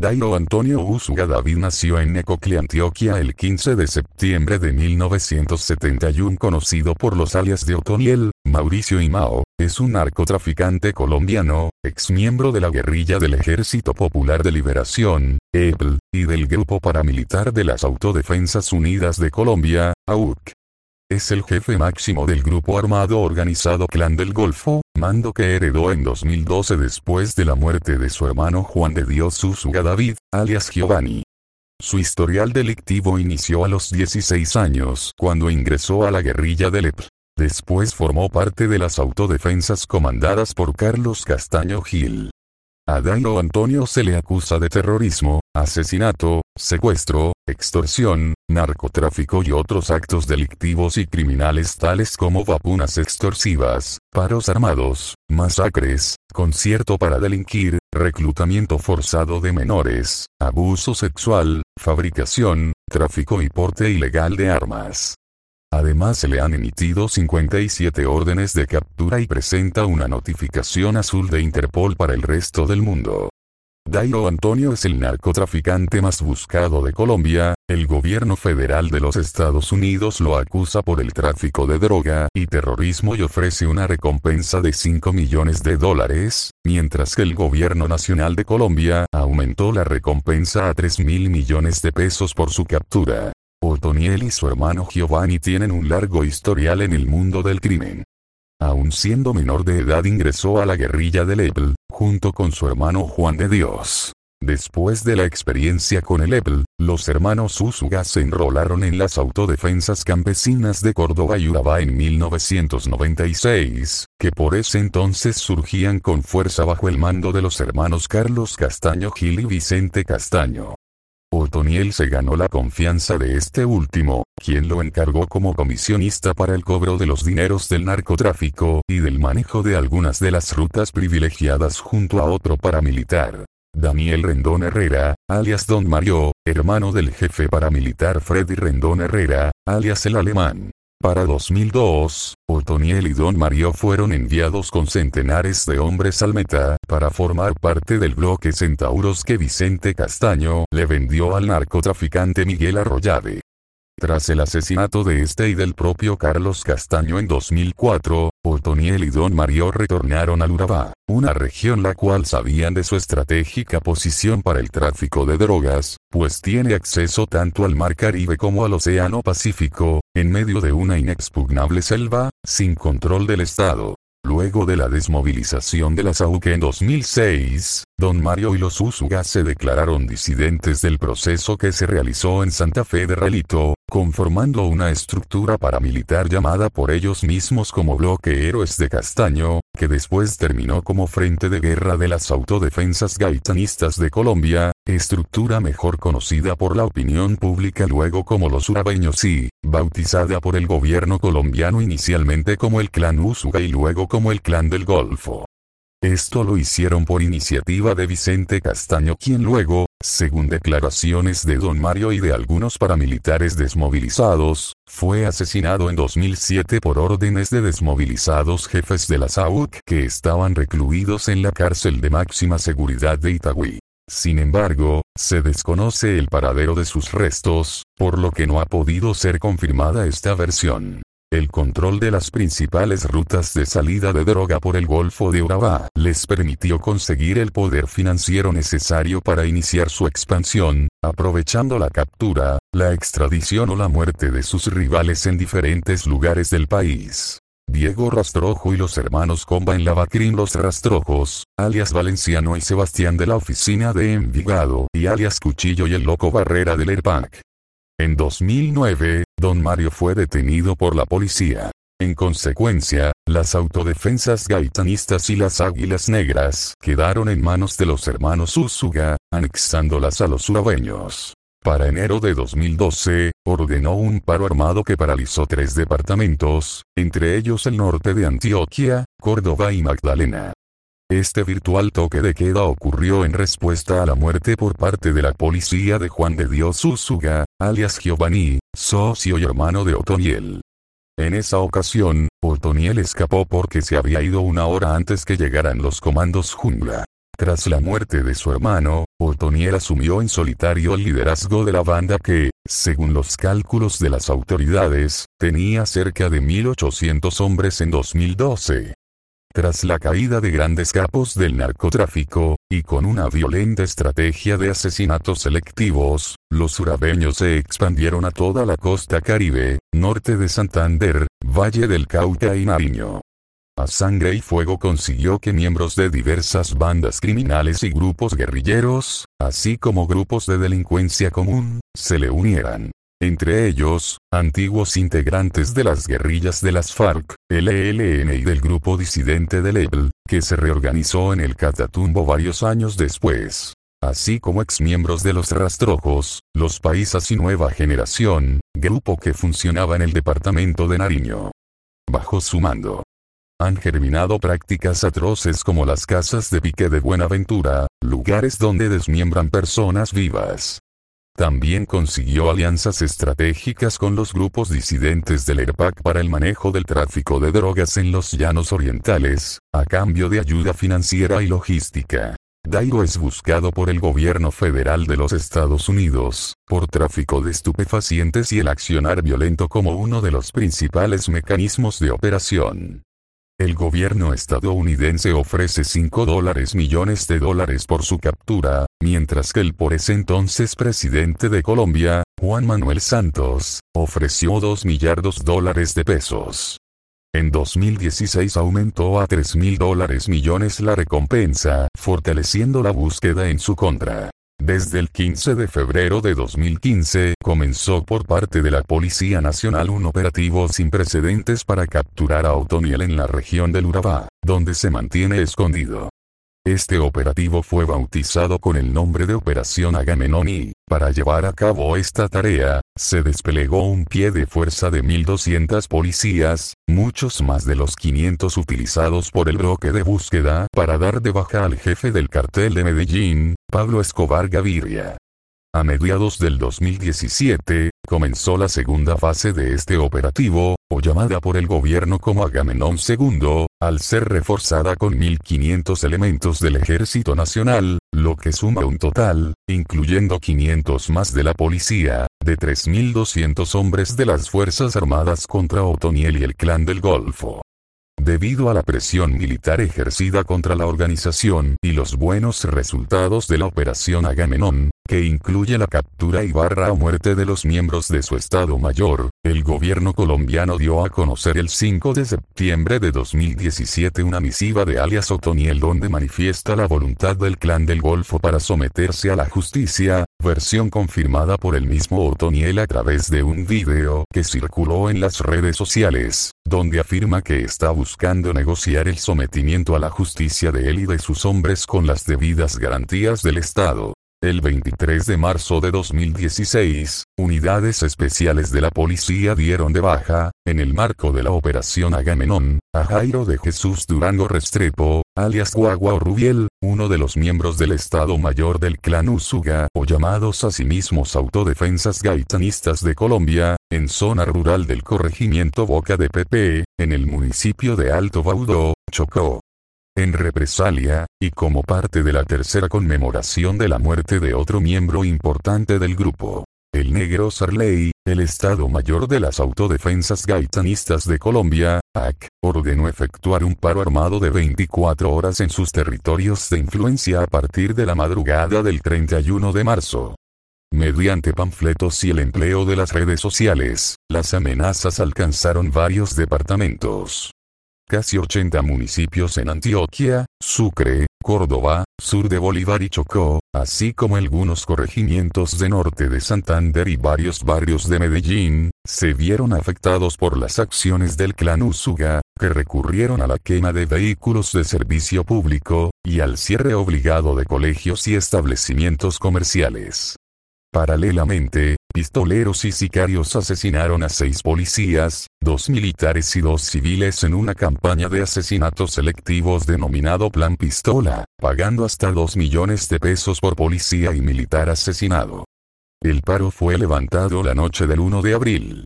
Dairo Antonio Usuga David nació en Necoclí, Antioquia el 15 de septiembre de 1971 conocido por los alias de Otoniel, Mauricio y Mao, es un narcotraficante colombiano, ex miembro de la guerrilla del Ejército Popular de Liberación, EPL, y del Grupo Paramilitar de las Autodefensas Unidas de Colombia, AUC. Es el jefe máximo del grupo armado organizado Clan del Golfo, mando que heredó en 2012 después de la muerte de su hermano Juan de Dios Usuga David, alias Giovanni. Su historial delictivo inició a los 16 años cuando ingresó a la guerrilla del EPR. Después formó parte de las autodefensas comandadas por Carlos Castaño Gil. A Dairo Antonio se le acusa de terrorismo, asesinato, secuestro, extorsión, narcotráfico y otros actos delictivos y criminales tales como vacunas extorsivas, paros armados, masacres, concierto para delinquir, reclutamiento forzado de menores, abuso sexual, fabricación, tráfico y porte ilegal de armas. Además se le han emitido 57 órdenes de captura y presenta una notificación azul de Interpol para el resto del mundo. Dairo Antonio es el narcotraficante más buscado de Colombia, el gobierno federal de los Estados Unidos lo acusa por el tráfico de droga y terrorismo y ofrece una recompensa de 5 millones de dólares, mientras que el gobierno nacional de Colombia aumentó la recompensa a 3 mil millones de pesos por su captura. Otoniel y su hermano Giovanni tienen un largo historial en el mundo del crimen. Aun siendo menor de edad ingresó a la guerrilla del EPL, junto con su hermano Juan de Dios. Después de la experiencia con el EPL, los hermanos Usuga se enrolaron en las autodefensas campesinas de Córdoba y Urabá en 1996, que por ese entonces surgían con fuerza bajo el mando de los hermanos Carlos Castaño Gil y Vicente Castaño. Otoniel se ganó la confianza de este último, quien lo encargó como comisionista para el cobro de los dineros del narcotráfico y del manejo de algunas de las rutas privilegiadas junto a otro paramilitar. Daniel Rendón Herrera, alias Don Mario, hermano del jefe paramilitar Freddy Rendón Herrera, alias el alemán. Para 2002, Otoniel y Don Mario fueron enviados con centenares de hombres al Meta, para formar parte del bloque Centauros que Vicente Castaño le vendió al narcotraficante Miguel Arroyave. Tras el asesinato de este y del propio Carlos Castaño en 2004, Otoniel y Don Mario retornaron al Urabá, una región la cual sabían de su estratégica posición para el tráfico de drogas, pues tiene acceso tanto al Mar Caribe como al Océano Pacífico, en medio de una inexpugnable selva, sin control del Estado. Luego de la desmovilización de la SAUC en 2006, Don Mario y los Usuga se declararon disidentes del proceso que se realizó en Santa Fe de Relito, conformando una estructura paramilitar llamada por ellos mismos como Bloque Héroes de Castaño, que después terminó como Frente de Guerra de las Autodefensas Gaitanistas de Colombia, estructura mejor conocida por la opinión pública luego como los urabeños y, bautizada por el gobierno colombiano inicialmente como el Clan Usuga y luego como el Clan del Golfo. Esto lo hicieron por iniciativa de Vicente Castaño quien luego, según declaraciones de don Mario y de algunos paramilitares desmovilizados, fue asesinado en 2007 por órdenes de desmovilizados jefes de la SAUC que estaban recluidos en la cárcel de máxima seguridad de Itagüí. Sin embargo, se desconoce el paradero de sus restos, por lo que no ha podido ser confirmada esta versión. El control de las principales rutas de salida de droga por el Golfo de Urabá les permitió conseguir el poder financiero necesario para iniciar su expansión, aprovechando la captura, la extradición o la muerte de sus rivales en diferentes lugares del país. Diego Rastrojo y los hermanos Comba en Lavacrín Los Rastrojos, alias Valenciano y Sebastián de la oficina de Envigado y alias Cuchillo y el Loco Barrera del ERPAC. En 2009, Don Mario fue detenido por la policía. En consecuencia, las autodefensas gaitanistas y las águilas negras quedaron en manos de los hermanos Usuga, anexándolas a los urabeños. Para enero de 2012, ordenó un paro armado que paralizó tres departamentos, entre ellos el norte de Antioquia, Córdoba y Magdalena. Este virtual toque de queda ocurrió en respuesta a la muerte por parte de la policía de Juan de Dios Usuga, alias Giovanni, socio y hermano de Otoniel. En esa ocasión, Otoniel escapó porque se había ido una hora antes que llegaran los comandos jungla. Tras la muerte de su hermano, Otoniel asumió en solitario el liderazgo de la banda que, según los cálculos de las autoridades, tenía cerca de 1.800 hombres en 2012. Tras la caída de grandes capos del narcotráfico, y con una violenta estrategia de asesinatos selectivos, los urabeños se expandieron a toda la costa caribe, norte de Santander, Valle del Cauca y Nariño. A sangre y fuego consiguió que miembros de diversas bandas criminales y grupos guerrilleros, así como grupos de delincuencia común, se le unieran. Entre ellos, antiguos integrantes de las guerrillas de las FARC, el ELN y del grupo disidente del EBL, que se reorganizó en el Catatumbo varios años después. Así como exmiembros de los Rastrojos, los Paisas y Nueva Generación, grupo que funcionaba en el departamento de Nariño. Bajo su mando, han germinado prácticas atroces como las casas de pique de Buenaventura, lugares donde desmiembran personas vivas. También consiguió alianzas estratégicas con los grupos disidentes del ERPAC para el manejo del tráfico de drogas en los llanos orientales, a cambio de ayuda financiera y logística. Dairo es buscado por el gobierno federal de los Estados Unidos, por tráfico de estupefacientes y el accionar violento como uno de los principales mecanismos de operación. El gobierno estadounidense ofrece 5 dólares millones de dólares por su captura, mientras que el por ese entonces presidente de Colombia, Juan Manuel Santos, ofreció 2 millardos dólares de pesos. En 2016 aumentó a 3 mil dólares millones la recompensa, fortaleciendo la búsqueda en su contra. Desde el 15 de febrero de 2015, comenzó por parte de la Policía Nacional un operativo sin precedentes para capturar a Otoniel en la región del Urabá, donde se mantiene escondido. Este operativo fue bautizado con el nombre de Operación Agamenón y, para llevar a cabo esta tarea, se desplegó un pie de fuerza de 1.200 policías, muchos más de los 500 utilizados por el bloque de búsqueda para dar de baja al jefe del cartel de Medellín, Pablo Escobar Gaviria. A mediados del 2017, comenzó la segunda fase de este operativo, o llamada por el gobierno como Agamenón II, al ser reforzada con 1.500 elementos del Ejército Nacional, lo que suma un total, incluyendo 500 más de la policía, de 3.200 hombres de las Fuerzas Armadas contra Otoniel y el Clan del Golfo. Debido a la presión militar ejercida contra la organización y los buenos resultados de la operación Agamenón, que incluye la captura y barra o muerte de los miembros de su Estado Mayor, el gobierno colombiano dio a conocer el 5 de septiembre de 2017 una misiva de alias Otoniel donde manifiesta la voluntad del clan del Golfo para someterse a la justicia, versión confirmada por el mismo Otoniel a través de un video que circuló en las redes sociales, donde afirma que está buscando negociar el sometimiento a la justicia de él y de sus hombres con las debidas garantías del Estado. El 23 de marzo de 2016, unidades especiales de la policía dieron de baja, en el marco de la operación Agamenón, a Jairo de Jesús Durango Restrepo, alias Guagua Rubiel, uno de los miembros del Estado Mayor del Clan Usuga, o llamados a sí mismos autodefensas gaitanistas de Colombia, en zona rural del corregimiento Boca de Pepe, en el municipio de Alto Baudó, Chocó. En represalia, y como parte de la tercera conmemoración de la muerte de otro miembro importante del grupo, el negro Sarley, el Estado Mayor de las Autodefensas Gaitanistas de Colombia, AC, ordenó efectuar un paro armado de 24 horas en sus territorios de influencia a partir de la madrugada del 31 de marzo. Mediante panfletos y el empleo de las redes sociales, las amenazas alcanzaron varios departamentos casi 80 municipios en Antioquia, Sucre, Córdoba, sur de Bolívar y Chocó, así como algunos corregimientos de norte de Santander y varios barrios de Medellín, se vieron afectados por las acciones del clan Usuga, que recurrieron a la quema de vehículos de servicio público, y al cierre obligado de colegios y establecimientos comerciales. Paralelamente, pistoleros y sicarios asesinaron a seis policías, dos militares y dos civiles en una campaña de asesinatos selectivos denominado Plan Pistola, pagando hasta 2 millones de pesos por policía y militar asesinado. El paro fue levantado la noche del 1 de abril.